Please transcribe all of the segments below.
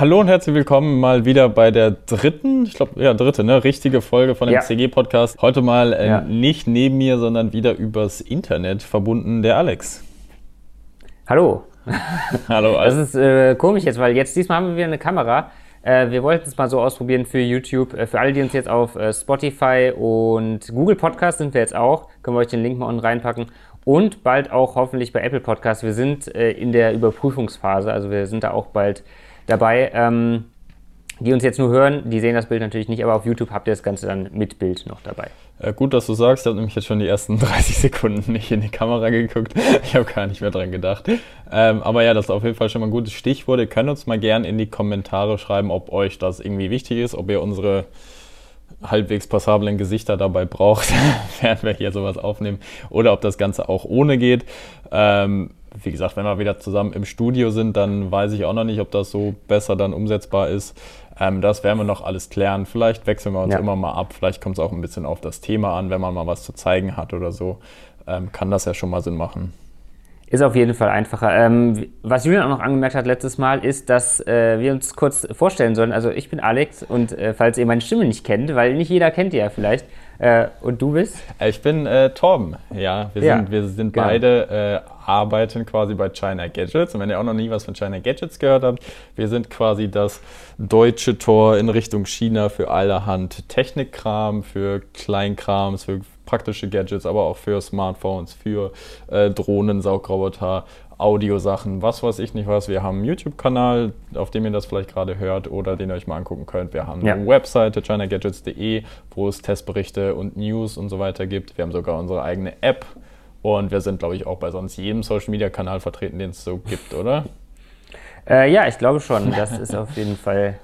Hallo und herzlich willkommen mal wieder bei der dritten, ich glaube, ja, dritte, ne, richtige Folge von dem ja. CG-Podcast. Heute mal äh, ja. nicht neben mir, sondern wieder übers Internet verbunden, der Alex. Hallo. Hallo, Alex. Das ist äh, komisch jetzt, weil jetzt diesmal haben wir wieder eine Kamera. Äh, wir wollten es mal so ausprobieren für YouTube. Äh, für alle, die uns jetzt auf äh, Spotify und Google Podcast sind wir jetzt auch, können wir euch den Link mal unten reinpacken. Und bald auch hoffentlich bei Apple Podcast. Wir sind äh, in der Überprüfungsphase, also wir sind da auch bald dabei. Ähm, die uns jetzt nur hören, die sehen das Bild natürlich nicht, aber auf YouTube habt ihr das Ganze dann mit Bild noch dabei. Äh, gut, dass du sagst, ich habe nämlich jetzt schon die ersten 30 Sekunden nicht in die Kamera geguckt. Ich habe gar nicht mehr dran gedacht. Ähm, aber ja, das ist auf jeden Fall schon mal ein gutes Stichwort. Ihr könnt uns mal gerne in die Kommentare schreiben, ob euch das irgendwie wichtig ist, ob ihr unsere halbwegs passablen Gesichter dabei braucht, während wir hier sowas aufnehmen, oder ob das Ganze auch ohne geht. Ähm, wie gesagt, wenn wir wieder zusammen im Studio sind, dann weiß ich auch noch nicht, ob das so besser dann umsetzbar ist. Ähm, das werden wir noch alles klären. Vielleicht wechseln wir uns ja. immer mal ab. Vielleicht kommt es auch ein bisschen auf das Thema an, wenn man mal was zu zeigen hat oder so. Ähm, kann das ja schon mal Sinn machen. Ist auf jeden Fall einfacher. Ähm, was Julian auch noch angemerkt hat letztes Mal, ist, dass äh, wir uns kurz vorstellen sollen. Also ich bin Alex und äh, falls ihr meine Stimme nicht kennt, weil nicht jeder kennt die ja vielleicht. Äh, und du bist? Äh, ich bin äh, Torben, ja. Wir ja, sind, wir sind genau. beide äh, arbeiten quasi bei China Gadgets. Und wenn ihr auch noch nie was von China Gadgets gehört habt, wir sind quasi das deutsche Tor in Richtung China für allerhand Technikkram, für Kleinkrams, für praktische Gadgets, aber auch für Smartphones, für äh, Drohnen, Saugroboter, Audiosachen, was weiß ich nicht was. Wir haben einen YouTube-Kanal, auf dem ihr das vielleicht gerade hört oder den ihr euch mal angucken könnt. Wir haben ja. eine Webseite, chinagadgets.de, wo es Testberichte und News und so weiter gibt. Wir haben sogar unsere eigene App und wir sind, glaube ich, auch bei sonst jedem Social-Media-Kanal vertreten, den es so gibt, oder? Äh, ja, ich glaube schon. Das ist auf jeden Fall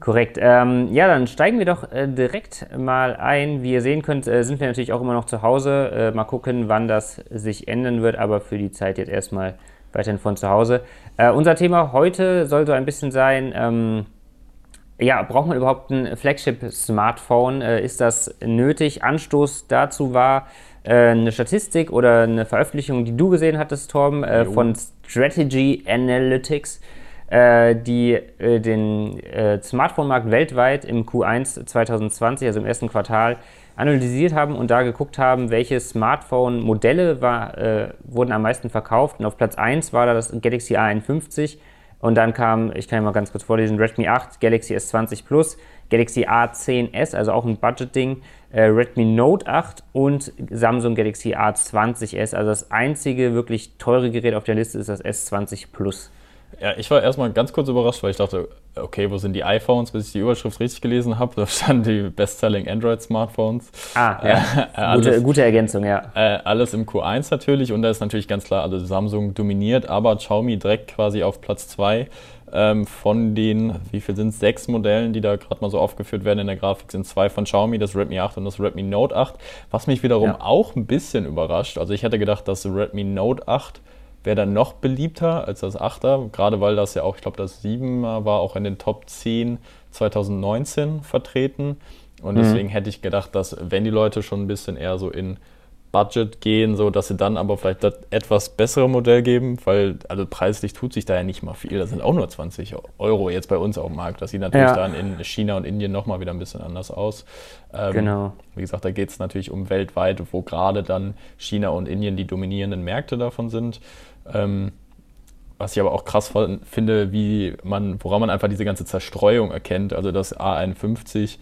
Korrekt. Ähm, ja, dann steigen wir doch äh, direkt mal ein. Wie ihr sehen könnt, äh, sind wir natürlich auch immer noch zu Hause. Äh, mal gucken, wann das sich ändern wird, aber für die Zeit jetzt erstmal weiterhin von zu Hause. Äh, unser Thema heute soll so ein bisschen sein, ähm, ja, braucht man überhaupt ein Flagship-Smartphone? Äh, ist das nötig? Anstoß dazu war eine Statistik oder eine Veröffentlichung, die du gesehen hattest, Torben, von Strategy Analytics äh, die äh, den äh, Smartphone-Markt weltweit im Q1 2020, also im ersten Quartal, analysiert haben und da geguckt haben, welche Smartphone-Modelle äh, wurden am meisten verkauft. Und auf Platz 1 war da das Galaxy A51. Und dann kam, ich kann ja mal ganz kurz vorlesen, Redmi 8, Galaxy S20 Plus, Galaxy A10s, also auch ein Budget-Ding, äh, Redmi Note 8 und Samsung Galaxy A20s. Also das einzige wirklich teure Gerät auf der Liste ist das S20 Plus. Ja, ich war erstmal ganz kurz überrascht, weil ich dachte, okay, wo sind die iPhones, bis ich die Überschrift richtig gelesen habe. Da standen die Best-Selling Android-Smartphones. Ah, ja. Äh, alles, gute, gute, Ergänzung, ja. Äh, alles im Q1 natürlich und da ist natürlich ganz klar, also Samsung dominiert, aber Xiaomi direkt quasi auf Platz 2. Ähm, von den, wie viel sind es, sechs Modellen, die da gerade mal so aufgeführt werden in der Grafik, sind zwei von Xiaomi, das Redmi 8 und das Redmi Note 8. Was mich wiederum ja. auch ein bisschen überrascht. Also ich hätte gedacht, dass Redmi Note 8 wäre dann noch beliebter als das 8er, gerade weil das ja auch, ich glaube, das 7er war auch in den Top 10 2019 vertreten. Und mhm. deswegen hätte ich gedacht, dass wenn die Leute schon ein bisschen eher so in Budget gehen, so dass sie dann aber vielleicht das etwas bessere Modell geben, weil also preislich tut sich da ja nicht mal viel. Das sind auch nur 20 Euro jetzt bei uns auf dem Markt. Das sieht natürlich ja. dann in China und Indien nochmal wieder ein bisschen anders aus. Ähm, genau. Wie gesagt, da geht es natürlich um weltweit, wo gerade dann China und Indien die dominierenden Märkte davon sind. Ähm, was ich aber auch krass finde, wie man, woran man einfach diese ganze Zerstreuung erkennt. Also das A51,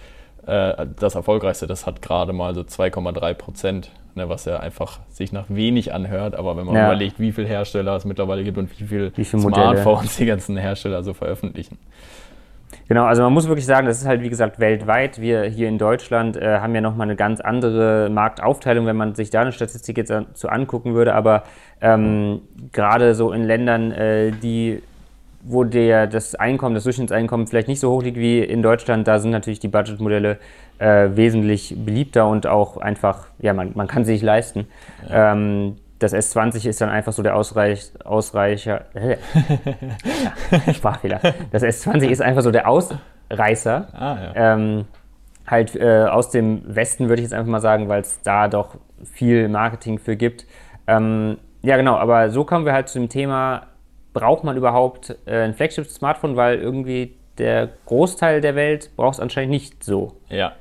äh, das erfolgreichste, das hat gerade mal so 2,3 Prozent, ne, was ja einfach sich nach wenig anhört. Aber wenn man ja. überlegt, wie viele Hersteller es mittlerweile gibt und wie viele wie viel Smartphones die ganzen Hersteller so veröffentlichen. Genau, also man muss wirklich sagen, das ist halt wie gesagt weltweit. Wir hier in Deutschland äh, haben ja nochmal eine ganz andere Marktaufteilung, wenn man sich da eine Statistik jetzt so angucken würde. Aber ähm, gerade so in Ländern, äh, die wo der, das Einkommen, das Durchschnittseinkommen vielleicht nicht so hoch liegt wie in Deutschland, da sind natürlich die Budgetmodelle äh, wesentlich beliebter und auch einfach, ja, man, man kann sie sich leisten. Ja. Ähm, das S20 ist dann einfach so der Ausreich, Ausreicher. Äh, Sprachfehler. Das S20 ist einfach so der Ausreißer. Ah, ja. ähm, halt äh, aus dem Westen würde ich jetzt einfach mal sagen, weil es da doch viel Marketing für gibt. Ähm, ja, genau, aber so kommen wir halt zu dem Thema, braucht man überhaupt äh, ein Flagship-Smartphone, weil irgendwie der Großteil der Welt braucht es anscheinend nicht so. Ja,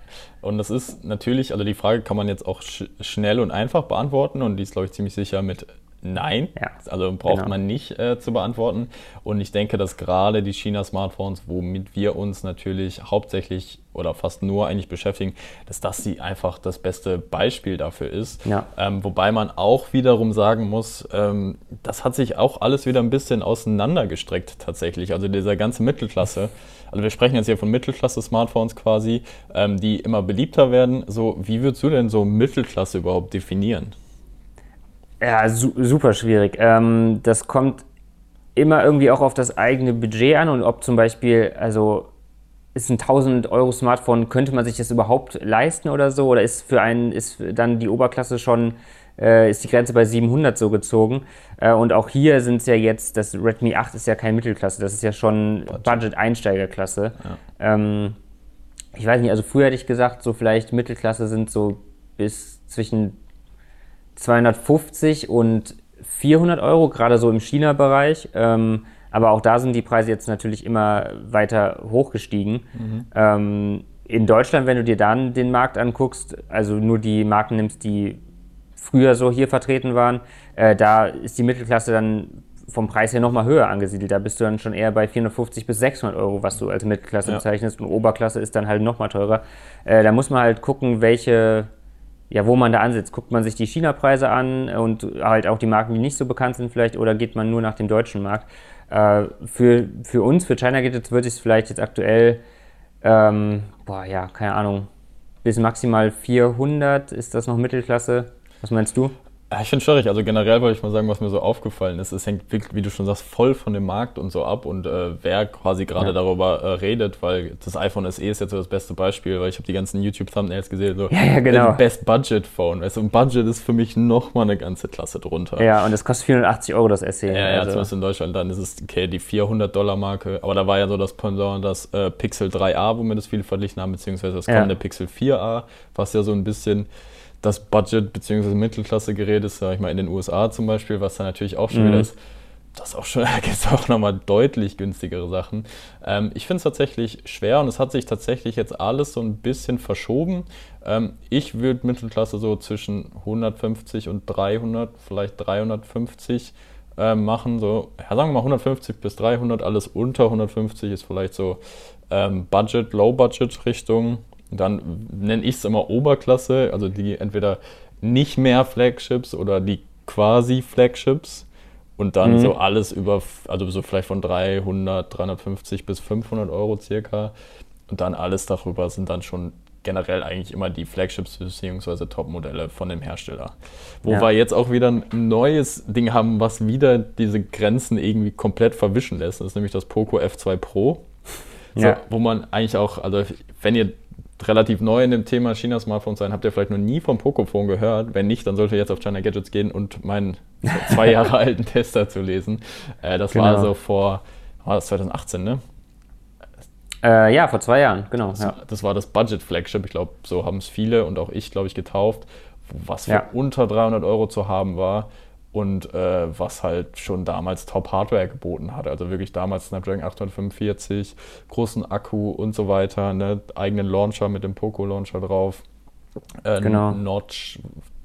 und das ist natürlich, also die Frage kann man jetzt auch sch schnell und einfach beantworten und die ist, glaube ich, ziemlich sicher mit Nein, ja, also braucht genau. man nicht äh, zu beantworten. Und ich denke, dass gerade die China-Smartphones, womit wir uns natürlich hauptsächlich oder fast nur eigentlich beschäftigen, dass das sie einfach das beste Beispiel dafür ist. Ja. Ähm, wobei man auch wiederum sagen muss, ähm, das hat sich auch alles wieder ein bisschen auseinandergestreckt tatsächlich. Also dieser ganze Mittelklasse. Also wir sprechen jetzt hier von Mittelklasse-Smartphones quasi, ähm, die immer beliebter werden. So, wie würdest du denn so Mittelklasse überhaupt definieren? Ja, su super schwierig. Ähm, das kommt immer irgendwie auch auf das eigene Budget an und ob zum Beispiel, also ist ein 1000 Euro Smartphone, könnte man sich das überhaupt leisten oder so? Oder ist für einen, ist dann die Oberklasse schon, äh, ist die Grenze bei 700 so gezogen? Äh, und auch hier sind es ja jetzt, das Redmi 8 ist ja kein Mittelklasse, das ist ja schon Budget-Einsteigerklasse. Ja. Ähm, ich weiß nicht, also früher hätte ich gesagt, so vielleicht Mittelklasse sind so bis zwischen 250 und 400 Euro, gerade so im China-Bereich. Ähm, aber auch da sind die Preise jetzt natürlich immer weiter hochgestiegen. Mhm. Ähm, in Deutschland, wenn du dir dann den Markt anguckst, also nur die Marken nimmst, die früher so hier vertreten waren, äh, da ist die Mittelklasse dann vom Preis her nochmal höher angesiedelt. Da bist du dann schon eher bei 450 bis 600 Euro, was du als Mittelklasse ja. bezeichnest. Und Oberklasse ist dann halt nochmal teurer. Äh, da muss man halt gucken, welche ja, wo man da ansetzt. Guckt man sich die China-Preise an und halt auch die Marken, die nicht so bekannt sind vielleicht, oder geht man nur nach dem deutschen Markt? Äh, für, für uns, für China geht es, würde ich es vielleicht jetzt aktuell, ähm, boah, ja, keine Ahnung, bis maximal 400 ist das noch Mittelklasse. Was meinst du? Ja, ich finde es schwierig. Also generell wollte ich mal sagen, was mir so aufgefallen ist. Es hängt, wie du schon sagst, voll von dem Markt und so ab und äh, wer quasi gerade ja. darüber äh, redet, weil das iPhone SE ist jetzt so das beste Beispiel, weil ich habe die ganzen YouTube-Thumbnails gesehen, so ja, ja, genau. Best Budget Phone. Weißt du, und Budget ist für mich nochmal eine ganze Klasse drunter. Ja, und es kostet 480 Euro das SE. Ja, ja, also. zumindest in Deutschland. Dann ist es okay, die 400 Dollar Marke. Aber da war ja so das Pendant, das äh, Pixel 3a, womit es viele verglichen haben, beziehungsweise das kommende Pixel 4a, was ja so ein bisschen das Budget- bzw. Mittelklasse-Gerät ist, sag ich mal, in den USA zum Beispiel, was da natürlich auch schon mhm. wieder ist. Das auch schon, da gibt es auch nochmal deutlich günstigere Sachen. Ähm, ich finde es tatsächlich schwer und es hat sich tatsächlich jetzt alles so ein bisschen verschoben. Ähm, ich würde Mittelklasse so zwischen 150 und 300, vielleicht 350 äh, machen. So, ja, sagen wir mal 150 bis 300, alles unter 150 ist vielleicht so ähm, Budget, Low-Budget-Richtung. Dann nenne ich es immer Oberklasse, also die entweder nicht mehr Flagships oder die quasi Flagships. Und dann mhm. so alles über, also so vielleicht von 300, 350 bis 500 Euro circa. Und dann alles darüber sind dann schon generell eigentlich immer die Flagships bzw. Top-Modelle von dem Hersteller. Wo ja. wir jetzt auch wieder ein neues Ding haben, was wieder diese Grenzen irgendwie komplett verwischen lässt. Das ist nämlich das Poco F2 Pro. So, ja. Wo man eigentlich auch, also wenn ihr relativ neu in dem Thema China-Smartphones sein, habt ihr vielleicht noch nie vom Pocophone gehört. Wenn nicht, dann solltet ihr jetzt auf China Gadgets gehen und meinen zwei Jahre alten Tester zu lesen. Äh, das genau. war so vor, war das 2018, ne? Äh, ja, vor zwei Jahren, genau. Das, ja. das war das Budget-Flagship. Ich glaube, so haben es viele und auch ich, glaube ich, getauft. Was für ja. unter 300 Euro zu haben war und äh, was halt schon damals Top-Hardware geboten hat. Also wirklich damals Snapdragon 845, großen Akku und so weiter, ne? eigenen Launcher mit dem Poco-Launcher drauf. Äh, genau. Notch,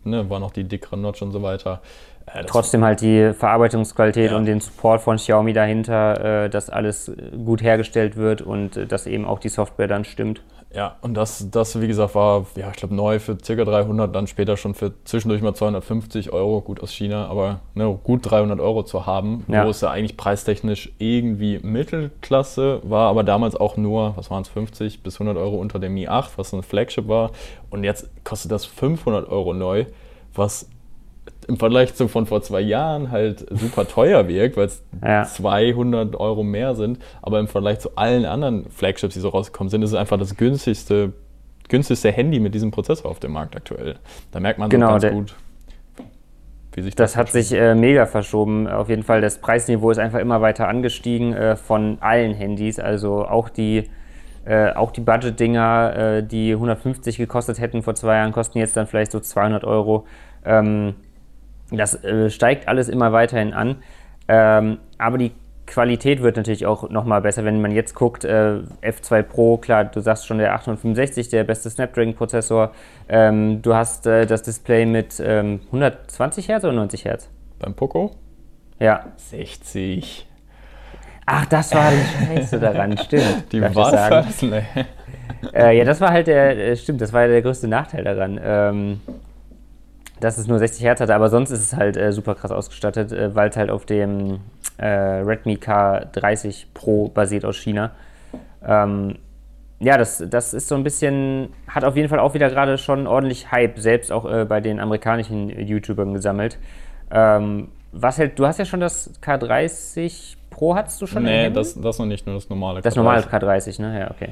ne? war noch die dickere Notch und so weiter. Äh, Trotzdem halt die Verarbeitungsqualität ja. und den Support von Xiaomi dahinter, äh, dass alles gut hergestellt wird und äh, dass eben auch die Software dann stimmt. Ja, und das, das wie gesagt, war, ja, ich glaube, neu für ca. 300, dann später schon für zwischendurch mal 250 Euro, gut aus China, aber ne, gut 300 Euro zu haben, ja. wo es ja eigentlich preistechnisch irgendwie Mittelklasse war, aber damals auch nur, was waren es, 50 bis 100 Euro unter dem Mi 8, was ein Flagship war. Und jetzt kostet das 500 Euro neu, was im Vergleich zu von vor zwei Jahren halt super teuer wirkt, weil es ja. 200 Euro mehr sind. Aber im Vergleich zu allen anderen Flagships, die so rausgekommen sind, ist es einfach das günstigste, günstigste Handy mit diesem Prozessor auf dem Markt aktuell. Da merkt man genau, so ganz gut. Wie sich das, das hat sich äh, mega verschoben. Auf jeden Fall, das Preisniveau ist einfach immer weiter angestiegen äh, von allen Handys. Also auch die, äh, auch die Budget-Dinger, äh, die 150 gekostet hätten vor zwei Jahren, kosten jetzt dann vielleicht so 200 Euro. Ähm, das äh, steigt alles immer weiterhin an. Ähm, aber die Qualität wird natürlich auch nochmal besser, wenn man jetzt guckt, äh, F2 Pro, klar, du sagst schon der 865, der beste Snapdragon-Prozessor. Ähm, du hast äh, das Display mit ähm, 120 Hertz oder 90 Hertz? Beim Poco? Ja. 60. Ach, das war die Scheiße daran, stimmt. Die was? Äh, ja, das war halt der, äh, stimmt, das war der größte Nachteil daran. Ähm, dass es nur 60 Hertz hatte, aber sonst ist es halt äh, super krass ausgestattet, äh, weil es halt auf dem äh, Redmi K30 Pro basiert aus China. Ähm, ja, das, das ist so ein bisschen, hat auf jeden Fall auch wieder gerade schon ordentlich Hype, selbst auch äh, bei den amerikanischen YouTubern gesammelt. Ähm, was hält, du hast ja schon das K30 Pro, hattest du schon? Nee, das, das noch nicht, nur das normale K30. Das normale K30, ne? Ja, okay.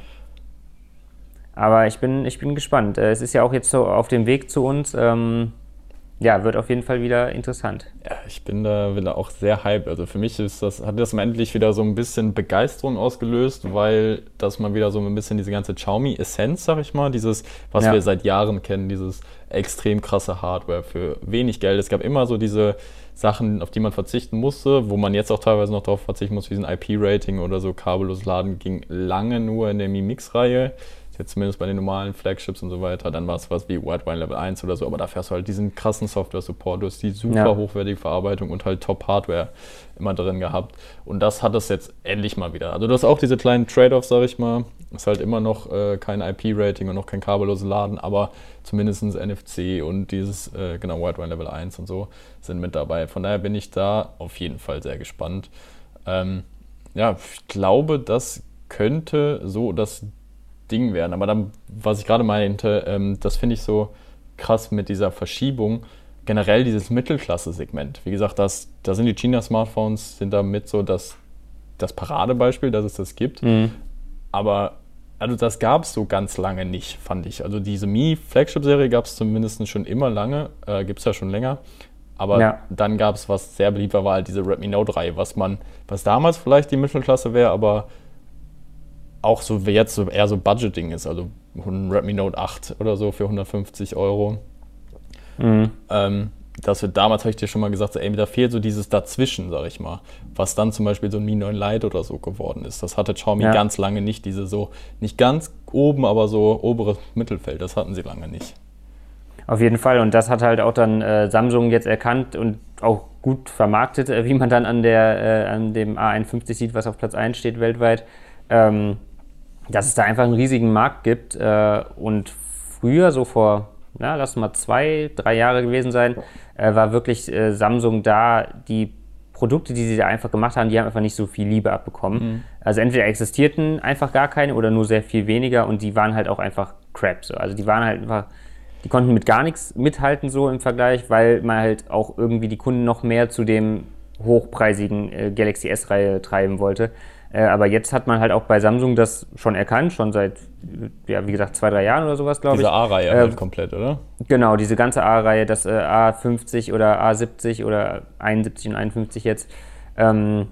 Aber ich bin, ich bin gespannt. Äh, es ist ja auch jetzt so auf dem Weg zu uns. Ähm, ja, wird auf jeden Fall wieder interessant. Ja, ich bin da wieder auch sehr hyped. Also für mich ist das, hat das endlich wieder so ein bisschen Begeisterung ausgelöst, weil das mal wieder so ein bisschen diese ganze Xiaomi-Essenz, sag ich mal, dieses, was ja. wir seit Jahren kennen, dieses extrem krasse Hardware für wenig Geld. Es gab immer so diese Sachen, auf die man verzichten musste, wo man jetzt auch teilweise noch darauf verzichten muss, wie ein IP-Rating oder so kabellos laden, ging lange nur in der Mi Mix-Reihe jetzt zumindest bei den normalen Flagships und so weiter, dann war es was wie White Wine Level 1 oder so, aber dafür hast du halt diesen krassen Software-Support, du hast die super ja. hochwertige Verarbeitung und halt Top-Hardware immer drin gehabt. Und das hat es jetzt endlich mal wieder. Also du hast auch diese kleinen Trade-offs, sag ich mal. Ist halt immer noch äh, kein IP-Rating und noch kein kabelloses Laden, aber zumindest NFC und dieses, äh, genau, White Wine Level 1 und so sind mit dabei. Von daher bin ich da auf jeden Fall sehr gespannt. Ähm, ja, ich glaube, das könnte so das Ding werden. Aber dann, was ich gerade meinte, ähm, das finde ich so krass mit dieser Verschiebung. Generell dieses Mittelklasse-Segment. Wie gesagt, das, da sind die China-Smartphones, sind damit so das, das Paradebeispiel, dass es das gibt. Mhm. Aber also das gab es so ganz lange nicht, fand ich. Also diese Mi-Flagship-Serie gab es zumindest schon immer lange, äh, gibt es ja schon länger. Aber ja. dann gab es, was sehr beliebt war, war halt diese Redmi Note-Reihe, was man, was damals vielleicht die Mittelklasse wäre, aber auch so wie jetzt so eher so Budgeting ist, also ein Redmi Note 8 oder so für 150 Euro. Mhm. Ähm, das wird damals, habe ich dir schon mal gesagt, so, ey, da fehlt so dieses Dazwischen, sag ich mal, was dann zum Beispiel so ein Mi 9 Lite oder so geworden ist. Das hatte Xiaomi ja. ganz lange nicht, diese so, nicht ganz oben, aber so oberes Mittelfeld, das hatten sie lange nicht. Auf jeden Fall. Und das hat halt auch dann äh, Samsung jetzt erkannt und auch gut vermarktet, äh, wie man dann an, der, äh, an dem A51 sieht, was auf Platz 1 steht weltweit. Ähm, dass es da einfach einen riesigen Markt gibt. Äh, und früher, so vor, ja, lass mal zwei, drei Jahre gewesen sein, äh, war wirklich äh, Samsung da, die Produkte, die sie da einfach gemacht haben, die haben einfach nicht so viel Liebe abbekommen. Mhm. Also entweder existierten einfach gar keine oder nur sehr viel weniger und die waren halt auch einfach crap. So. Also die waren halt einfach, die konnten mit gar nichts mithalten so im Vergleich, weil man halt auch irgendwie die Kunden noch mehr zu dem hochpreisigen äh, Galaxy S-Reihe treiben wollte. Äh, aber jetzt hat man halt auch bei Samsung das schon erkannt, schon seit, ja, wie gesagt, zwei, drei Jahren oder sowas, glaube ich. Diese A-Reihe äh, halt komplett, oder? Genau, diese ganze A-Reihe, das äh, A50 oder A70 oder 71 und 51 jetzt, ähm,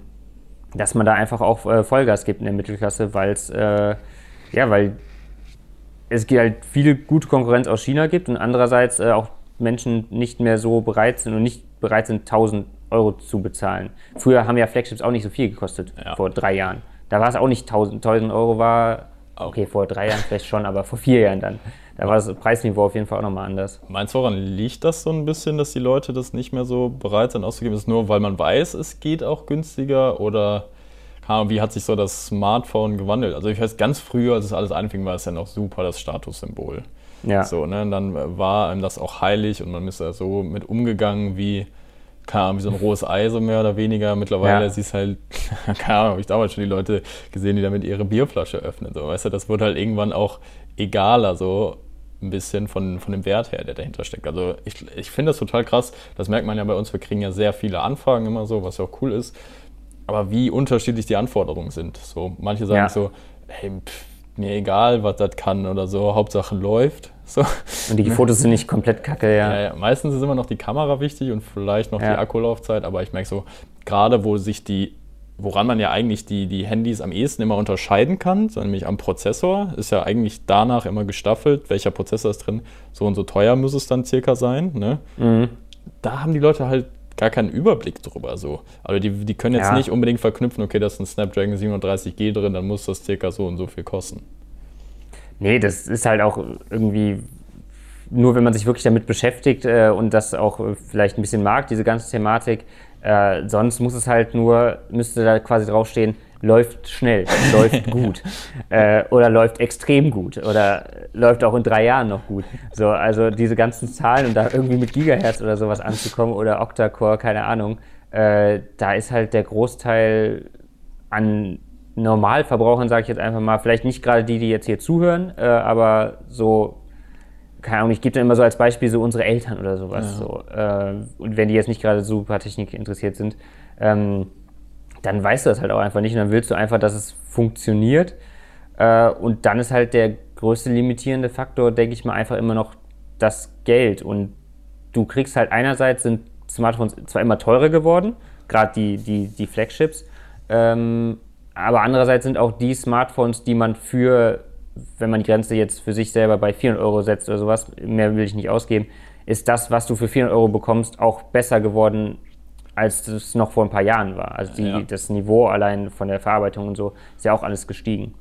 dass man da einfach auch äh, Vollgas gibt in der Mittelklasse, weil es, äh, ja, weil es halt viele gute Konkurrenz aus China gibt und andererseits auch Menschen nicht mehr so bereit sind und nicht bereit sind, 1000 Euro zu bezahlen. Früher haben ja Flagships auch nicht so viel gekostet, ja. vor drei Jahren. Da war es auch nicht 1000, 1000 Euro, war, okay, vor drei Jahren vielleicht schon, aber vor vier Jahren dann. Da war das Preisniveau auf jeden Fall auch nochmal anders. Meinst du, woran liegt das so ein bisschen, dass die Leute das nicht mehr so bereit sind auszugeben? Ist es nur, weil man weiß, es geht auch günstiger oder wie hat sich so das Smartphone gewandelt? Also ich weiß, ganz früher, als es alles anfing, war es ja noch super das Statussymbol. Ja. So, ne? Und dann war einem das auch heilig und man ist da so mit umgegangen wie Ahnung, wie so ein rohes Ei, so mehr oder weniger. Mittlerweile ja. siehst halt, keine Ahnung, habe ich damals schon die Leute gesehen, die damit ihre Bierflasche öffnen. So, weißt du, das wird halt irgendwann auch egaler, so ein bisschen von, von dem Wert her, der dahinter steckt. Also ich, ich finde das total krass. Das merkt man ja bei uns. Wir kriegen ja sehr viele Anfragen immer so, was ja auch cool ist. Aber wie unterschiedlich die Anforderungen sind. So, manche sagen ja. so, hey, pff, mir egal, was das kann oder so, Hauptsache läuft. So. Und die Fotos sind nicht komplett kacke, ja. ja, ja. Meistens ist immer noch die Kamera wichtig und vielleicht noch ja. die Akkulaufzeit, aber ich merke so, gerade wo sich die, woran man ja eigentlich die, die Handys am ehesten immer unterscheiden kann, so nämlich am Prozessor, ist ja eigentlich danach immer gestaffelt, welcher Prozessor ist drin, so und so teuer muss es dann circa sein. Ne? Mhm. Da haben die Leute halt gar keinen Überblick drüber. So. Also die, die können jetzt nicht unbedingt verknüpfen, okay, da ist ein Snapdragon 730G drin, dann muss das circa so und so viel kosten. Nee, das ist halt auch irgendwie nur, wenn man sich wirklich damit beschäftigt äh, und das auch vielleicht ein bisschen mag, diese ganze Thematik. Äh, sonst muss es halt nur, müsste da quasi draufstehen, läuft schnell, läuft gut äh, oder läuft extrem gut oder läuft auch in drei Jahren noch gut. So, also diese ganzen Zahlen und da irgendwie mit Gigahertz oder sowas anzukommen oder Octa-Core, keine Ahnung, äh, da ist halt der Großteil an Normalverbrauchern, sage ich jetzt einfach mal, vielleicht nicht gerade die, die jetzt hier zuhören, äh, aber so, keine Ahnung, ich gebe dann immer so als Beispiel so unsere Eltern oder sowas. Ja. So, äh, und wenn die jetzt nicht gerade super Technik interessiert sind, ähm, dann weißt du das halt auch einfach nicht und dann willst du einfach, dass es funktioniert. Äh, und dann ist halt der größte limitierende Faktor, denke ich mal, einfach immer noch das Geld. Und du kriegst halt einerseits sind Smartphones zwar immer teurer geworden, gerade die, die, die Flagships, ähm, aber andererseits sind auch die Smartphones, die man für, wenn man die Grenze jetzt für sich selber bei 400 Euro setzt oder sowas, mehr will ich nicht ausgeben, ist das, was du für 400 Euro bekommst, auch besser geworden als es noch vor ein paar Jahren war. Also die, ja. das Niveau allein von der Verarbeitung und so ist ja auch alles gestiegen.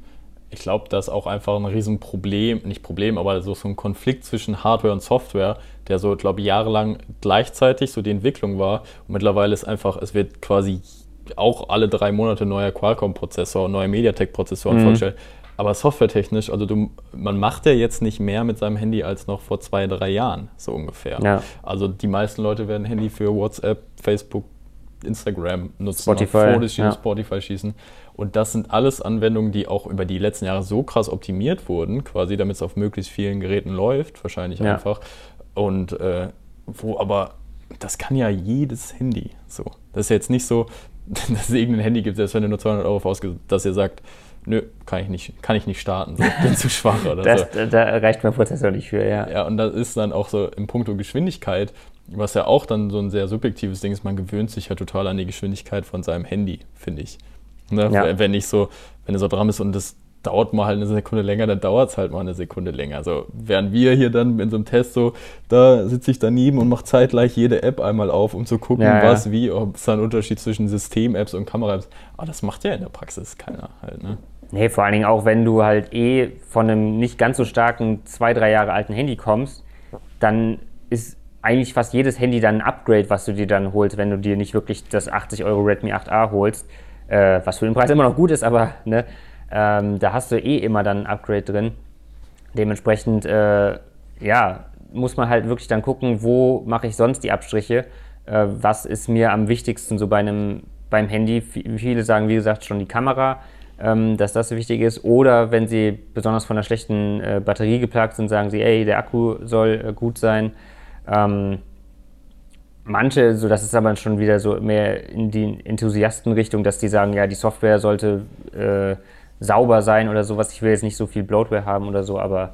Ich glaube, das ist auch einfach ein Riesenproblem, nicht Problem, aber so, so ein Konflikt zwischen Hardware und Software, der so, glaube ich, jahrelang gleichzeitig so die Entwicklung war. Und mittlerweile ist einfach, es wird quasi auch alle drei Monate neuer Qualcomm-Prozessor, neue MediaTek-Prozessoren mhm. vorgestellt. Aber softwaretechnisch, also du, man macht ja jetzt nicht mehr mit seinem Handy als noch vor zwei, drei Jahren, so ungefähr. Ja. Also die meisten Leute werden Handy für WhatsApp, Facebook, Instagram nutzen, Spotify, Fotos schießen, ja. Spotify schießen. Und das sind alles Anwendungen, die auch über die letzten Jahre so krass optimiert wurden, quasi damit es auf möglichst vielen Geräten läuft, wahrscheinlich ja. einfach. Und äh, wo aber, das kann ja jedes Handy so. Das ist jetzt nicht so, dass es irgendein Handy gibt, selbst wenn ihr nur 200 Euro vorausgesetzt, dass ihr sagt, nö, kann ich nicht, kann ich nicht starten, so, bin zu schwach oder das, so. Da reicht mein Prozessor nicht für, ja. Ja, und das ist dann auch so im Punkto Geschwindigkeit, was ja auch dann so ein sehr subjektives Ding ist, man gewöhnt sich ja total an die Geschwindigkeit von seinem Handy, finde ich. Ne? Ja. Wenn ich so, wenn du so dran bist und das dauert mal halt eine Sekunde länger, dann dauert es halt mal eine Sekunde länger. Also während wir hier dann in so einem Test so, da sitze ich daneben und mache zeitgleich jede App einmal auf, um zu gucken, ja, was, ja. wie, ob es da einen Unterschied zwischen System-Apps und Kamera-Apps. Aber das macht ja in der Praxis keiner halt, ne? Nee, vor allen Dingen auch, wenn du halt eh von einem nicht ganz so starken, zwei, drei Jahre alten Handy kommst, dann ist eigentlich fast jedes Handy dann ein Upgrade, was du dir dann holst, wenn du dir nicht wirklich das 80 Euro Redmi 8A holst, äh, was für den Preis immer noch gut ist, aber ne, ähm, da hast du eh immer dann ein Upgrade drin. Dementsprechend, äh, ja, muss man halt wirklich dann gucken, wo mache ich sonst die Abstriche, äh, was ist mir am wichtigsten so bei einem, beim Handy. Viele sagen, wie gesagt, schon die Kamera ähm, dass das wichtig ist. Oder wenn sie besonders von einer schlechten äh, Batterie geplagt sind, sagen sie, ey, der Akku soll äh, gut sein. Ähm, manche, so das ist aber schon wieder so mehr in die Enthusiastenrichtung, dass die sagen, ja, die Software sollte äh, sauber sein oder sowas. Ich will jetzt nicht so viel Bloatware haben oder so, aber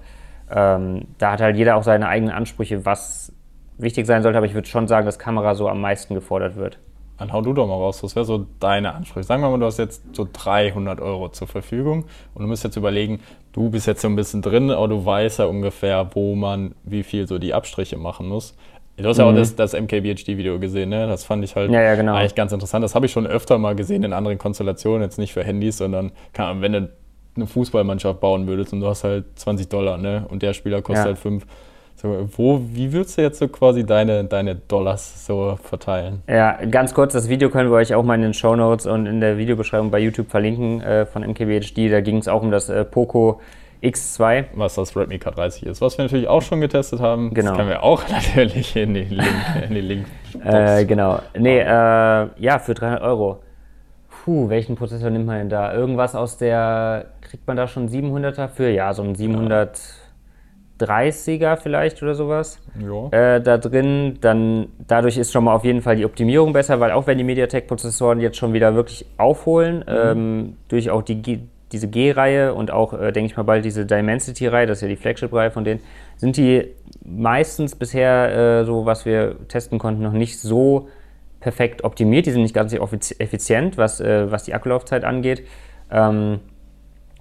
ähm, da hat halt jeder auch seine eigenen Ansprüche, was wichtig sein sollte. Aber ich würde schon sagen, dass Kamera so am meisten gefordert wird. Dann hau du doch mal raus, was wäre so deine Ansprüche? Sagen wir mal, du hast jetzt so 300 Euro zur Verfügung und du musst jetzt überlegen, du bist jetzt so ein bisschen drin, aber du weißt ja ungefähr, wo man wie viel so die Abstriche machen muss. Du hast mhm. ja auch mhm. das, das MKBHD-Video gesehen, ne? Das fand ich halt ja, ja, genau. eigentlich ganz interessant. Das habe ich schon öfter mal gesehen in anderen Konstellationen, jetzt nicht für Handys, sondern kann, wenn du eine Fußballmannschaft bauen würdest und du hast halt 20 Dollar, ne? Und der Spieler kostet ja. halt 5 so, wo, wie würdest du jetzt so quasi deine, deine Dollars so verteilen? Ja, ganz kurz, das Video können wir euch auch mal in den Show Notes und in der Videobeschreibung bei YouTube verlinken äh, von MKBHD. Da ging es auch um das äh, Poco X2. Was das Redmi K30 ist, was wir natürlich auch schon getestet haben. Genau. Das können wir auch natürlich in die Link, in die Link äh, Genau. Nee, äh, ja, für 300 Euro. Puh, welchen Prozessor nimmt man denn da? Irgendwas aus der, kriegt man da schon 700er für? Ja, so ein 700... Ja 30er vielleicht oder sowas äh, da drin. Dann dadurch ist schon mal auf jeden Fall die Optimierung besser, weil auch wenn die MediaTek-Prozessoren jetzt schon wieder wirklich aufholen, mhm. ähm, durch auch die, diese G-Reihe und auch, äh, denke ich mal, bald diese Dimensity-Reihe, das ist ja die Flagship-Reihe von denen, sind die meistens bisher, äh, so was wir testen konnten, noch nicht so perfekt optimiert. Die sind nicht ganz so effizient, was, äh, was die Akkulaufzeit angeht. Ähm,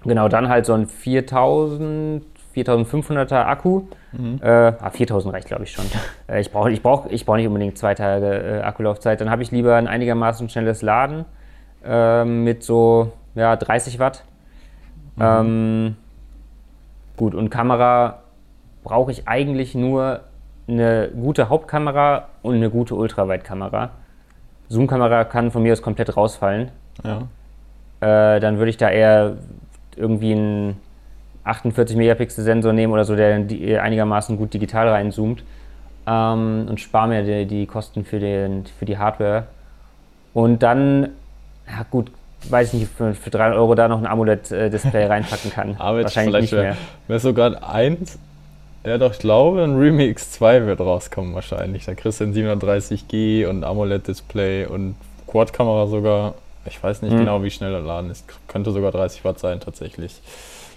genau, dann halt so ein 4000 4500er Akku. Mhm. Äh, ah, 4000 reicht, glaube ich, schon. äh, ich brauche ich brauch, ich brauch nicht unbedingt zwei Tage äh, Akkulaufzeit. Dann habe ich lieber ein einigermaßen schnelles Laden äh, mit so ja, 30 Watt. Mhm. Ähm, gut, und Kamera brauche ich eigentlich nur eine gute Hauptkamera und eine gute Ultraweitkamera. Zoom-Kamera kann von mir aus komplett rausfallen. Ja. Äh, dann würde ich da eher irgendwie einen 48 Megapixel Sensor nehmen oder so, der einigermaßen gut digital reinzoomt ähm, und spare mir die, die, Kosten für, den, für die Hardware. Und dann, ja gut, weiß ich nicht, für, für 300 Euro da noch ein AMOLED-Display reinpacken kann. Aber Wahrscheinlich nicht mehr. Wäre sogar eins, ja doch, ich glaube, ein Realme X2 wird rauskommen wahrscheinlich. Da kriegst du ein 730G und AMOLED-Display und Quad-Kamera sogar. Ich weiß nicht mhm. genau, wie schnell der Laden ist. Könnte sogar 30 Watt sein tatsächlich.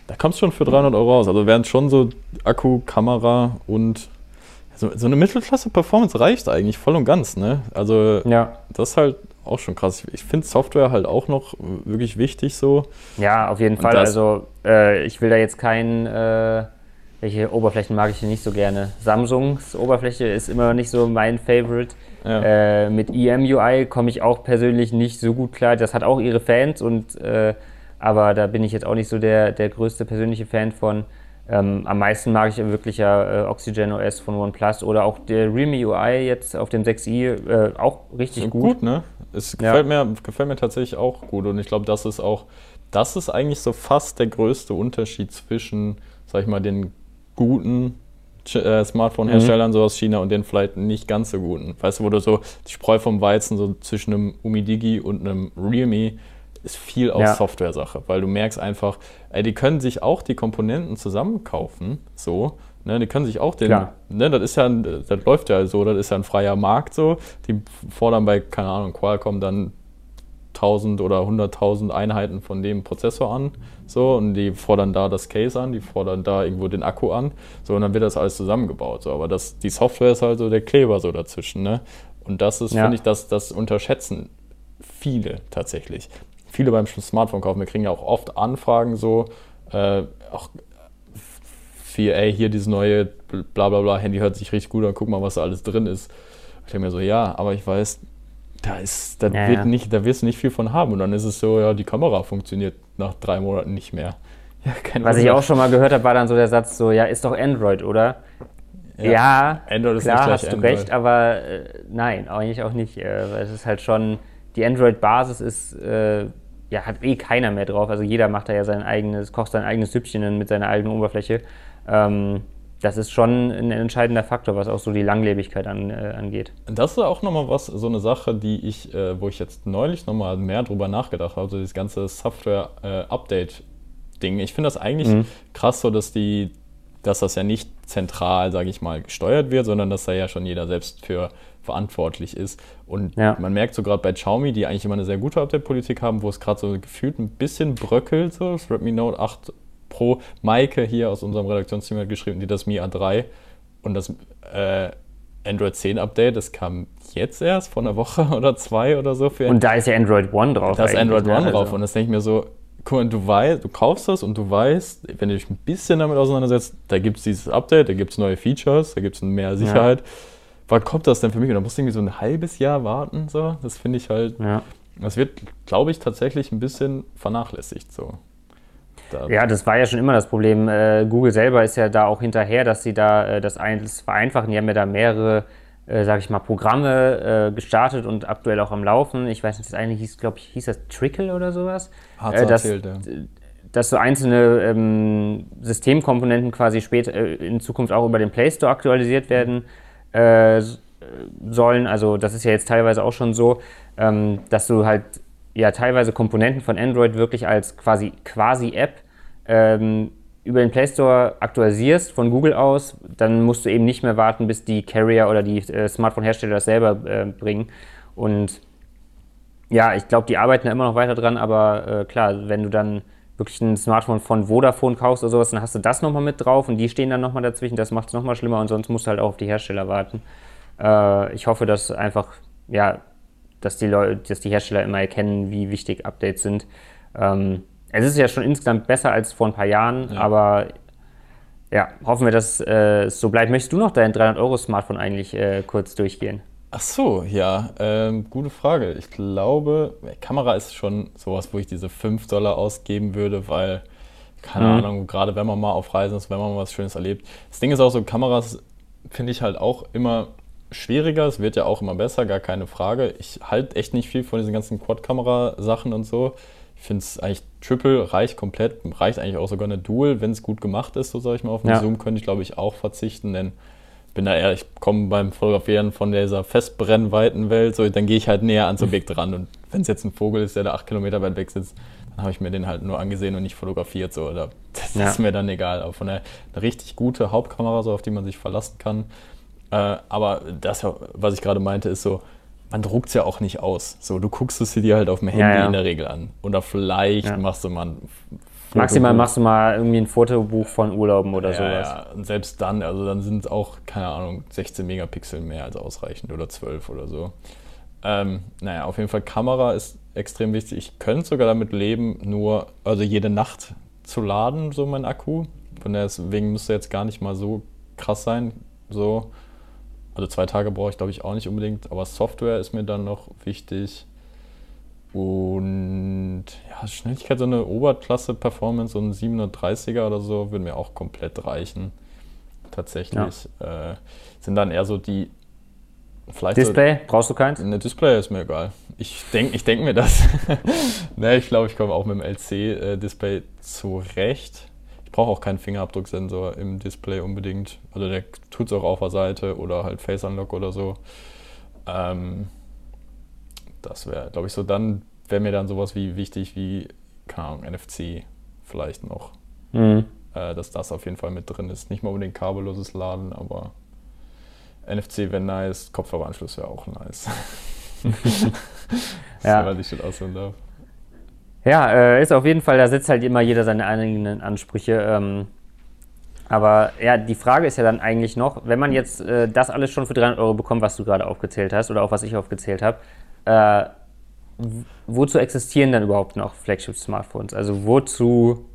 Da kommst du schon für 300 Euro raus. Also während schon so Akku, Kamera und so, so eine Mittelklasse-Performance reicht eigentlich voll und ganz. Ne? Also ja. das ist halt auch schon krass. Ich finde Software halt auch noch wirklich wichtig so. Ja, auf jeden Fall. Also äh, ich will da jetzt kein... Äh welche Oberflächen mag ich nicht so gerne? Samsungs Oberfläche ist immer nicht so mein Favorite. Ja. Äh, mit EMUI komme ich auch persönlich nicht so gut klar. Das hat auch ihre Fans, und, äh, aber da bin ich jetzt auch nicht so der, der größte persönliche Fan von. Ähm, am meisten mag ich wirklich ja äh, Oxygen OS von OnePlus oder auch der Realme UI jetzt auf dem 6i äh, auch richtig gut. Gut, ne? Es gefällt, ja. mir, gefällt mir tatsächlich auch gut und ich glaube, das ist auch, das ist eigentlich so fast der größte Unterschied zwischen, sag ich mal, den guten äh, Smartphone-Herstellern, mhm. so aus China, und den vielleicht nicht ganz so guten. Weißt du, wo du so die Spreu vom Weizen so zwischen einem Umidigi und einem Realme ist viel aus ja. Software-Sache, weil du merkst einfach, ey, die können sich auch die Komponenten zusammenkaufen, so, ne, die können sich auch den, Klar. ne, das ist ja, das läuft ja so, das ist ja ein freier Markt so, die fordern bei, keine Ahnung, Qualcomm dann 1000 oder 100.000 Einheiten von dem Prozessor an. So, und die fordern da das Case an, die fordern da irgendwo den Akku an. So, und dann wird das alles zusammengebaut. So, aber das, die Software ist halt so der Kleber so dazwischen. Ne? Und das ist, ja. finde ich, das, das unterschätzen viele tatsächlich. Viele beim Smartphone kaufen. Wir kriegen ja auch oft Anfragen so, äh, auch für, ey, hier dieses neue blablabla bla, bla, Handy hört sich richtig gut an, guck mal, was da alles drin ist. Ich denke mir so, ja, aber ich weiß, da, ist, da, ja, wird ja. Nicht, da wirst du nicht viel von haben. Und dann ist es so, ja, die Kamera funktioniert nach drei Monaten nicht mehr. Ja, Was ich auch schon mal gehört habe, war dann so der Satz so, ja, ist doch Android, oder? Ja, ja Android ist klar, hast Android. du recht, aber äh, nein, eigentlich auch nicht. Äh, es ist halt schon, die Android-Basis ist, äh, ja, hat eh keiner mehr drauf. Also jeder macht da ja sein eigenes, kocht sein eigenes Süppchen mit seiner eigenen Oberfläche. Ähm, das ist schon ein entscheidender Faktor, was auch so die Langlebigkeit an, äh, angeht. Das ist auch nochmal was, so eine Sache, die ich, äh, wo ich jetzt neulich nochmal mehr drüber nachgedacht habe, also das ganze Software-Update-Ding. ich finde das eigentlich mhm. krass so, dass die, dass das ja nicht zentral, sage ich mal, gesteuert wird, sondern dass da ja schon jeder selbst für verantwortlich ist. Und ja. man merkt so gerade bei Xiaomi, die eigentlich immer eine sehr gute Update-Politik haben, wo es gerade so gefühlt ein bisschen bröckelt, so das Redmi Note 8 Pro. Maike hier aus unserem Redaktionsteam hat geschrieben, die das Mi A3 und das äh, Android 10 Update, das kam jetzt erst vor einer Woche oder zwei oder so. Und da ist ja Android One drauf. Da ist Android One ne? drauf also. und das denke ich mir so, guck mal, du weißt, du kaufst das und du weißt, wenn du dich ein bisschen damit auseinandersetzt, da gibt es dieses Update, da gibt es neue Features, da gibt es mehr Sicherheit. Ja. Wann kommt das denn für mich? Und da musst du irgendwie so ein halbes Jahr warten. So. Das finde ich halt, ja. das wird, glaube ich, tatsächlich ein bisschen vernachlässigt. So. Da ja, das war ja schon immer das Problem. Äh, Google selber ist ja da auch hinterher, dass sie da äh, das vereinfachen. Die haben ja da mehrere, äh, sag ich mal, Programme äh, gestartet und aktuell auch am Laufen. Ich weiß nicht, das eine hieß, glaube ich, hieß das Trickle oder sowas. Hat äh, das, erzählt, ja. Dass so einzelne ähm, Systemkomponenten quasi später äh, in Zukunft auch über den Play Store aktualisiert werden äh, sollen. Also das ist ja jetzt teilweise auch schon so, ähm, dass du halt ja teilweise Komponenten von Android wirklich als quasi quasi App ähm, über den Play Store aktualisierst von Google aus, dann musst du eben nicht mehr warten, bis die Carrier oder die äh, Smartphone-Hersteller das selber äh, bringen. Und ja, ich glaube, die arbeiten da immer noch weiter dran, aber äh, klar, wenn du dann wirklich ein Smartphone von Vodafone kaufst oder sowas, dann hast du das nochmal mit drauf und die stehen dann nochmal dazwischen, das macht es nochmal schlimmer und sonst musst du halt auch auf die Hersteller warten. Äh, ich hoffe, dass einfach, ja, dass die Leute, dass die Hersteller immer erkennen, wie wichtig Updates sind. Ähm, es ist ja schon insgesamt besser als vor ein paar Jahren, ja. aber ja, hoffen wir, dass es äh, so bleibt. Möchtest du noch dein 300-Euro-Smartphone eigentlich äh, kurz durchgehen? Ach so, ja, ähm, gute Frage. Ich glaube, Kamera ist schon sowas, wo ich diese 5 Dollar ausgeben würde, weil, keine mhm. Ahnung, gerade wenn man mal auf Reisen ist, wenn man mal was Schönes erlebt. Das Ding ist auch so, Kameras finde ich halt auch immer schwieriger. Es wird ja auch immer besser, gar keine Frage. Ich halte echt nicht viel von diesen ganzen Quad-Kamera-Sachen und so. Ich finde es eigentlich Triple reicht komplett, reicht eigentlich auch sogar eine Dual, wenn es gut gemacht ist, so sage ich mal. Auf den ja. Zoom könnte ich glaube ich auch verzichten, denn bin da eher, ich komme beim Fotografieren von dieser festbrennweiten Welt, so, dann gehe ich halt näher ans Objekt ran. Und wenn es jetzt ein Vogel ist, der da acht Kilometer weit weg sitzt, dann habe ich mir den halt nur angesehen und nicht fotografiert. So. Oder, das ja. ist mir dann egal. Aber von der eine richtig gute Hauptkamera, so, auf die man sich verlassen kann. Äh, aber das, was ich gerade meinte, ist so, man druckt es ja auch nicht aus. So, du guckst es dir halt auf dem Handy ja, ja. in der Regel an. Oder vielleicht machst du mal ein Fotobuch. Maximal machst du mal irgendwie ein Fotobuch von Urlauben oder ja, sowas. Ja, und selbst dann, also dann sind es auch, keine Ahnung, 16 Megapixel mehr als ausreichend oder 12 oder so. Ähm, naja, auf jeden Fall Kamera ist extrem wichtig. Ich könnte sogar damit leben, nur, also jede Nacht zu laden, so mein Akku. Von deswegen müsste jetzt gar nicht mal so krass sein. So, also zwei Tage brauche ich glaube ich auch nicht unbedingt, aber Software ist mir dann noch wichtig. Und ja, Schnelligkeit, so eine Oberklasse-Performance, so ein 730er oder so, würde mir auch komplett reichen. Tatsächlich. Ja. Äh, sind dann eher so die. Display? So, Brauchst du keins? Eine Display ist mir egal. Ich denke ich denk mir das. ne, ich glaube, ich komme auch mit dem LC-Display zurecht. Ich brauche auch keinen Fingerabdrucksensor im Display unbedingt. Also der tut es auch auf der Seite oder halt Face Unlock oder so. Ähm, das wäre, glaube ich, so. Dann wäre mir dann sowas wie wichtig wie, keine Ahnung, NFC vielleicht noch. Mhm. Äh, dass das auf jeden Fall mit drin ist. Nicht mal unbedingt kabelloses Laden, aber NFC wäre nice, Kopfhöreranschluss wäre auch nice. ja. Weil ich das aussuchen darf. Ja, äh, ist auf jeden Fall, da setzt halt immer jeder seine eigenen Ansprüche. Ähm, aber ja, die Frage ist ja dann eigentlich noch, wenn man jetzt äh, das alles schon für 300 Euro bekommt, was du gerade aufgezählt hast oder auch was ich aufgezählt habe, äh, wozu existieren dann überhaupt noch Flagship-Smartphones? Also wozu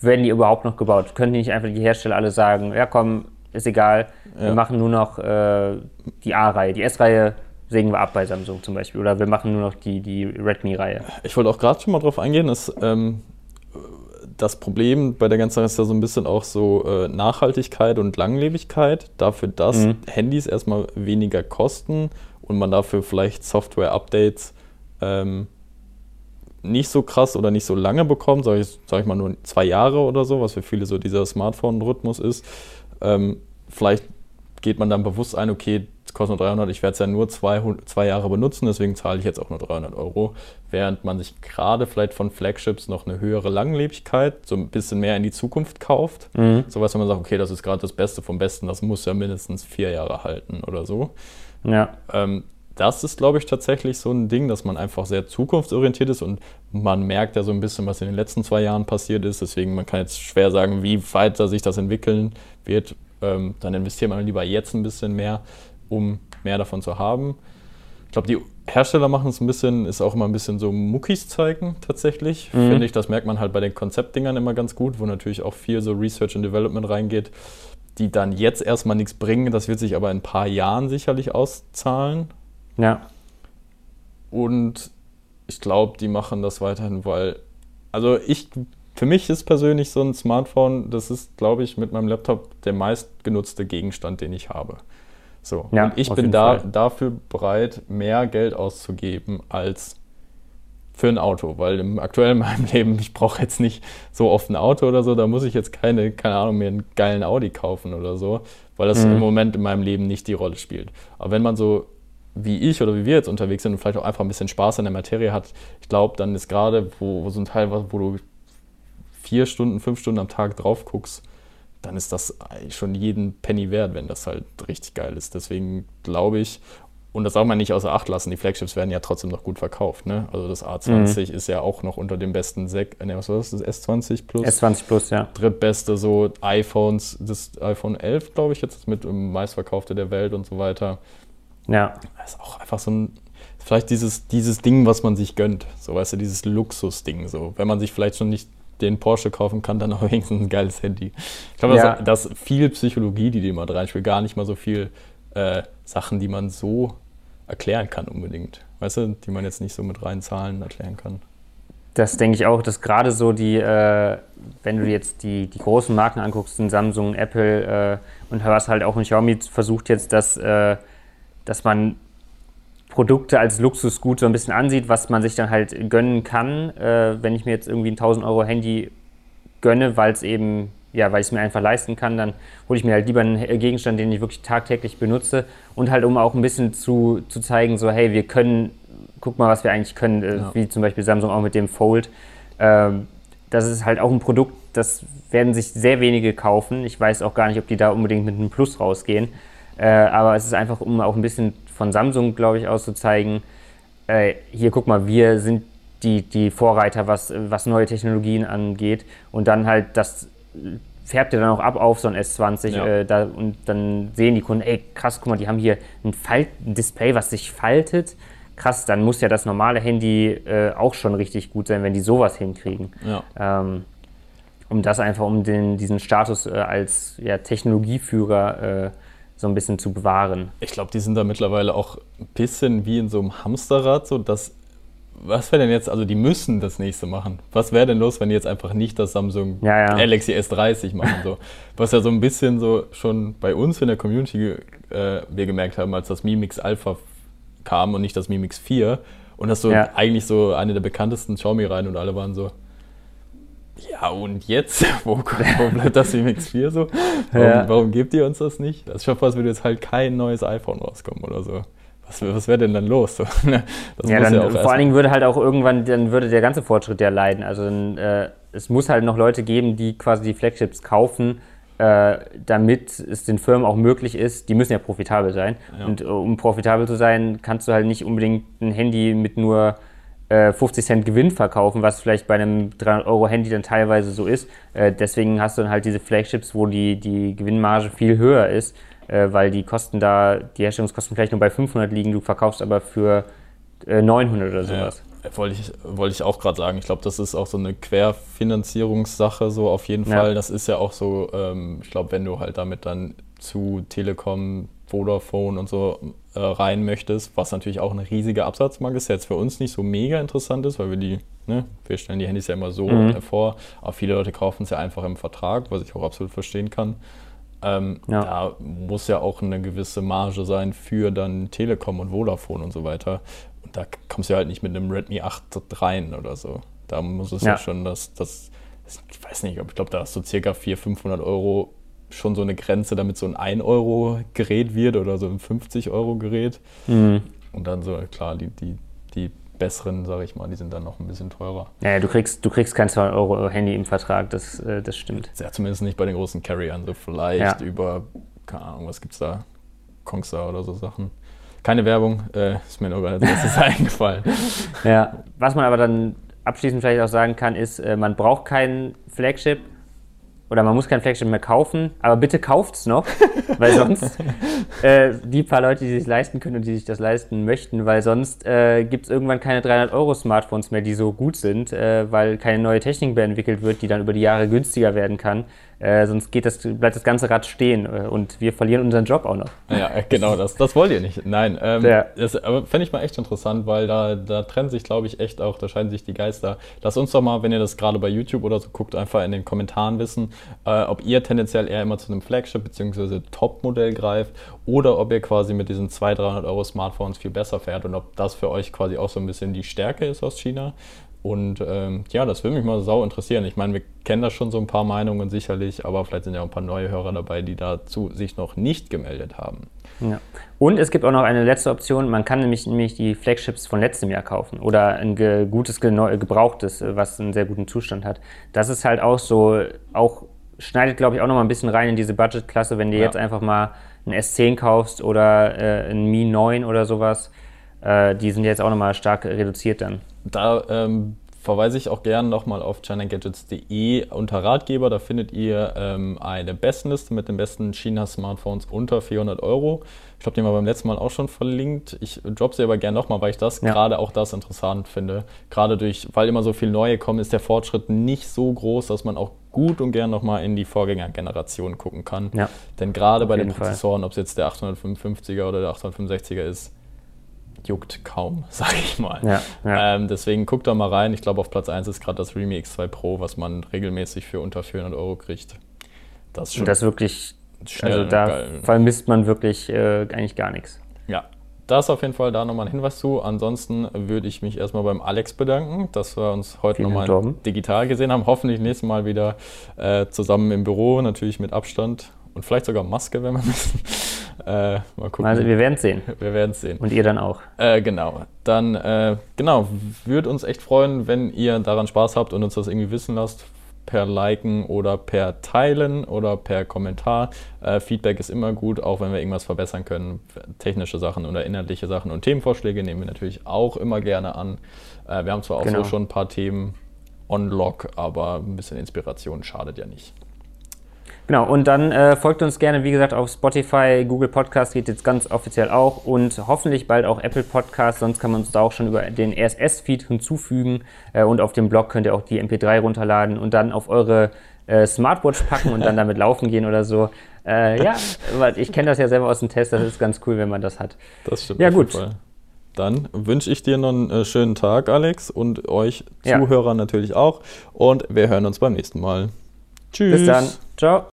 werden die überhaupt noch gebaut? Können die nicht einfach die Hersteller alle sagen, ja komm, ist egal, ja. wir machen nur noch äh, die A-Reihe, die S-Reihe sägen wir ab bei Samsung zum Beispiel oder wir machen nur noch die, die Redmi-Reihe. Ich wollte auch gerade schon mal drauf eingehen, dass ähm, das Problem bei der ganzen Sache ist ja so ein bisschen auch so äh, Nachhaltigkeit und Langlebigkeit, dafür, dass mhm. Handys erstmal weniger kosten und man dafür vielleicht Software-Updates ähm, nicht so krass oder nicht so lange bekommt, sage ich, sag ich mal nur zwei Jahre oder so, was für viele so dieser Smartphone-Rhythmus ist. Ähm, vielleicht geht man dann bewusst ein, okay, es kostet nur 300, ich werde es ja nur zwei, zwei Jahre benutzen, deswegen zahle ich jetzt auch nur 300 Euro. Während man sich gerade vielleicht von Flagships noch eine höhere Langlebigkeit, so ein bisschen mehr in die Zukunft kauft. Mhm. So was, wenn man sagt, okay, das ist gerade das Beste vom Besten, das muss ja mindestens vier Jahre halten oder so. Ja. Ähm, das ist, glaube ich, tatsächlich so ein Ding, dass man einfach sehr zukunftsorientiert ist und man merkt ja so ein bisschen, was in den letzten zwei Jahren passiert ist. Deswegen, man kann jetzt schwer sagen, wie weiter sich das entwickeln wird. Ähm, dann investiert man lieber jetzt ein bisschen mehr, um mehr davon zu haben. Ich glaube, die Hersteller machen es ein bisschen, ist auch immer ein bisschen so Muckis zeigen tatsächlich. Mhm. Finde ich, das merkt man halt bei den Konzeptdingern immer ganz gut, wo natürlich auch viel so Research and Development reingeht die dann jetzt erstmal nichts bringen. Das wird sich aber in ein paar Jahren sicherlich auszahlen. Ja. Und ich glaube, die machen das weiterhin, weil, also ich, für mich ist persönlich so ein Smartphone, das ist, glaube ich, mit meinem Laptop der meistgenutzte Gegenstand, den ich habe. So. Ja, und ich bin da, dafür bereit, mehr Geld auszugeben als für ein Auto, weil im aktuellen meinem Leben, ich brauche jetzt nicht so oft ein Auto oder so, da muss ich jetzt keine, keine Ahnung, mir einen geilen Audi kaufen oder so, weil das mhm. im Moment in meinem Leben nicht die Rolle spielt. Aber wenn man so wie ich oder wie wir jetzt unterwegs sind und vielleicht auch einfach ein bisschen Spaß an der Materie hat, ich glaube, dann ist gerade, wo, wo so ein Teil, wo du vier Stunden, fünf Stunden am Tag drauf guckst, dann ist das schon jeden Penny wert, wenn das halt richtig geil ist. Deswegen glaube ich, und das darf man nicht außer Acht lassen, die Flagships werden ja trotzdem noch gut verkauft. Ne? Also das A20 mhm. ist ja auch noch unter dem besten Sek ne, was war das, das S20 Plus? S20 Plus, ja. Drittbeste so iPhones, das iPhone 11, glaube ich, jetzt mit dem meistverkaufte der Welt und so weiter. Ja. Das ist auch einfach so ein, vielleicht dieses, dieses Ding, was man sich gönnt. So, weißt du, dieses Luxusding. So, wenn man sich vielleicht schon nicht den Porsche kaufen kann, dann auch wenigstens ein geiles Handy. Ich glaube, ja. das, das ist viel Psychologie, die dem reinspielt, gar nicht mal so viel äh, Sachen, die man so erklären kann unbedingt. Weißt du, die man jetzt nicht so mit reinen Zahlen erklären kann. Das denke ich auch, dass gerade so die, äh, wenn du jetzt die, die großen Marken anguckst, sind Samsung, Apple äh, und was halt auch in Xiaomi versucht jetzt, dass, äh, dass man Produkte als Luxusgut so ein bisschen ansieht, was man sich dann halt gönnen kann, äh, wenn ich mir jetzt irgendwie ein 1000 Euro Handy gönne, weil es eben ja, weil ich es mir einfach leisten kann, dann hole ich mir halt lieber einen Gegenstand, den ich wirklich tagtäglich benutze und halt um auch ein bisschen zu, zu zeigen, so hey, wir können, guck mal, was wir eigentlich können, äh, ja. wie zum Beispiel Samsung auch mit dem Fold. Ähm, das ist halt auch ein Produkt, das werden sich sehr wenige kaufen. Ich weiß auch gar nicht, ob die da unbedingt mit einem Plus rausgehen. Äh, aber es ist einfach, um auch ein bisschen von Samsung, glaube ich, auszuzeigen, äh, hier guck mal, wir sind die, die Vorreiter, was, was neue Technologien angeht. Und dann halt das färbt ihr dann auch ab auf so ein S20 ja. äh, da, und dann sehen die Kunden, ey krass, guck mal, die haben hier ein, Falt ein Display, was sich faltet. Krass, dann muss ja das normale Handy äh, auch schon richtig gut sein, wenn die sowas hinkriegen. Ja. Ähm, um das einfach, um den, diesen Status äh, als ja, Technologieführer äh, so ein bisschen zu bewahren. Ich glaube, die sind da mittlerweile auch ein bisschen wie in so einem Hamsterrad, so dass was wäre denn jetzt, also die müssen das nächste machen. Was wäre denn los, wenn die jetzt einfach nicht das Samsung ja, ja. Galaxy S30 machen? So? Was ja so ein bisschen so schon bei uns in der Community äh, wir gemerkt haben, als das Mi Mix Alpha kam und nicht das Mi Mix 4. Und das so ja. eigentlich so eine der bekanntesten Xiaomi rein und alle waren so, ja und jetzt? Wo, wo bleibt das Mi Mix 4 so? Warum, warum gebt ihr uns das nicht? Das ist schon fast, würde jetzt halt kein neues iPhone rauskommen oder so was, was wäre denn dann los? Ne? ja, dann, ja vor allen Dingen würde halt auch irgendwann, dann würde der ganze Fortschritt ja leiden. Also dann, äh, es muss halt noch Leute geben, die quasi die Flagships kaufen, äh, damit es den Firmen auch möglich ist, die müssen ja profitabel sein. Ja. Und äh, um profitabel zu sein, kannst du halt nicht unbedingt ein Handy mit nur 50 äh, Cent Gewinn verkaufen, was vielleicht bei einem 300 Euro Handy dann teilweise so ist. Äh, deswegen hast du dann halt diese Flagships, wo die, die Gewinnmarge viel höher ist weil die Kosten da, die Herstellungskosten vielleicht nur bei 500 liegen, du verkaufst aber für äh, 900 oder sowas. Ja, wollte ich, wollte ich auch gerade sagen. Ich glaube, das ist auch so eine Querfinanzierungssache, so auf jeden Fall. Das ist ja auch so, ähm, ich glaube, wenn du halt damit dann zu Telekom, Vodafone und so äh, rein möchtest, was natürlich auch ein riesiger Absatzmarkt ist, der jetzt für uns nicht so mega interessant ist, weil wir die, ne, wir stellen die Handys ja immer so mhm. vor, aber viele Leute kaufen es ja einfach im Vertrag, was ich auch absolut verstehen kann. Ähm, ja. Da muss ja auch eine gewisse Marge sein für dann Telekom und Vodafone und so weiter. Und da kommst du halt nicht mit einem Redmi 8 rein oder so. Da muss es ja, ja schon das, das, ich weiß nicht, ich glaube, da ist so circa 400, 500 Euro schon so eine Grenze, damit so ein 1-Euro-Gerät wird oder so ein 50-Euro-Gerät. Mhm. Und dann so, klar, die, die, die besseren, sage ich mal, die sind dann noch ein bisschen teurer. Ja, du kriegst, du kriegst kein 2 Euro Handy im Vertrag, das, äh, das stimmt. Ja, zumindest nicht bei den großen Carriern. So vielleicht ja. über, keine Ahnung, was gibt's da? Kongsa oder so Sachen. Keine Werbung, äh, ist mir nur gerade als eingefallen. Ja, was man aber dann abschließend vielleicht auch sagen kann, ist, äh, man braucht kein Flagship, oder man muss kein Flagship mehr kaufen, aber bitte kauft es noch, weil sonst äh, die paar Leute, die sich leisten können und die sich das leisten möchten, weil sonst äh, gibt es irgendwann keine 300 Euro Smartphones mehr, die so gut sind, äh, weil keine neue Technik mehr entwickelt wird, die dann über die Jahre günstiger werden kann. Äh, sonst geht das, bleibt das ganze Rad stehen äh, und wir verlieren unseren Job auch noch. Ja, genau, das, das wollt ihr nicht. Nein, ähm, ja. das fände ich mal echt interessant, weil da, da trennen sich, glaube ich, echt auch, da scheiden sich die Geister. Lasst uns doch mal, wenn ihr das gerade bei YouTube oder so guckt, einfach in den Kommentaren wissen, äh, ob ihr tendenziell eher immer zu einem Flagship bzw. Top-Modell greift oder ob ihr quasi mit diesen 200, 300 Euro Smartphones viel besser fährt und ob das für euch quasi auch so ein bisschen die Stärke ist aus China und ähm, ja, das würde mich mal sau interessieren. Ich meine, wir kennen da schon so ein paar Meinungen sicherlich, aber vielleicht sind ja auch ein paar neue Hörer dabei, die dazu sich noch nicht gemeldet haben. Ja. Und es gibt auch noch eine letzte Option. Man kann nämlich, nämlich die Flagships von letztem Jahr kaufen oder ein ge gutes, gebrauchtes, was einen sehr guten Zustand hat. Das ist halt auch so, auch schneidet, glaube ich, auch noch mal ein bisschen rein in diese Budgetklasse, wenn du ja. jetzt einfach mal ein S10 kaufst oder äh, ein Mi 9 oder sowas. Äh, die sind jetzt auch noch mal stark reduziert dann da ähm, verweise ich auch gerne nochmal auf chinagadgets.de unter Ratgeber. Da findet ihr ähm, eine Bestenliste mit den besten China-Smartphones unter 400 Euro. Ich glaube, die haben wir beim letzten Mal auch schon verlinkt. Ich droppe sie aber gerne nochmal, weil ich das ja. gerade auch das interessant finde. Gerade durch, weil immer so viel neue kommen, ist der Fortschritt nicht so groß, dass man auch gut und gern nochmal in die Vorgängergeneration gucken kann. Ja. Denn gerade bei den Prozessoren, ob es jetzt der 855er oder der 865er ist, juckt kaum, sage ich mal. Ja, ja. Ähm, deswegen guckt da mal rein. Ich glaube, auf Platz 1 ist gerade das Realme X2 Pro, was man regelmäßig für unter 400 Euro kriegt. Das ist schon. Das wirklich, also da geil. vermisst man wirklich äh, eigentlich gar nichts. Ja, das auf jeden Fall da nochmal ein Hinweis zu. Ansonsten würde ich mich erstmal beim Alex bedanken, dass wir uns heute nochmal digital gesehen haben. Hoffentlich nächstes Mal wieder äh, zusammen im Büro, natürlich mit Abstand und vielleicht sogar Maske, wenn wir müssen. Äh, mal gucken. Also wir werden es sehen. Wir werden es sehen. Und ihr dann auch. Äh, genau. Dann, äh, genau, würde uns echt freuen, wenn ihr daran Spaß habt und uns das irgendwie wissen lasst. Per Liken oder per Teilen oder per Kommentar. Äh, Feedback ist immer gut, auch wenn wir irgendwas verbessern können. Technische Sachen oder inhaltliche Sachen und Themenvorschläge nehmen wir natürlich auch immer gerne an. Äh, wir haben zwar auch genau. so schon ein paar Themen on Lock, aber ein bisschen Inspiration schadet ja nicht. Genau, und dann äh, folgt uns gerne, wie gesagt, auf Spotify, Google Podcast geht jetzt ganz offiziell auch und hoffentlich bald auch Apple Podcast, sonst kann man uns da auch schon über den RSS-Feed hinzufügen äh, und auf dem Blog könnt ihr auch die MP3 runterladen und dann auf eure äh, Smartwatch packen und dann damit laufen gehen oder so. Äh, ja, ich kenne das ja selber aus dem Test, das ist ganz cool, wenn man das hat. Das stimmt. Ja, gut. Dann wünsche ich dir noch einen äh, schönen Tag, Alex, und euch ja. Zuhörern natürlich auch. Und wir hören uns beim nächsten Mal. Tschüss. Bis dann. Ciao.